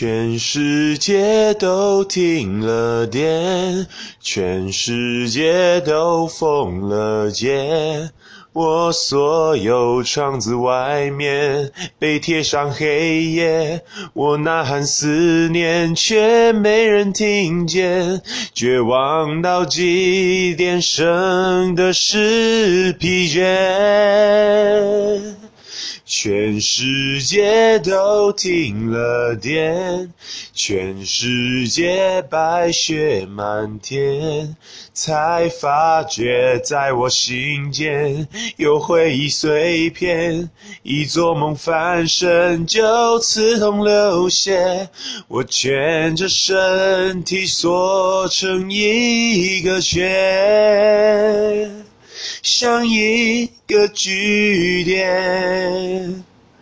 全世界都停了电，全世界都封了街，我所有窗子外面被贴上黑夜，我呐喊思念，却没人听见，绝望到极点，剩的是疲倦。全世界都停了电，全世界白雪满天，才发觉在我心间有回忆碎片，一做梦翻身就刺痛流血，我蜷着身体缩成一个圈。像一个句点。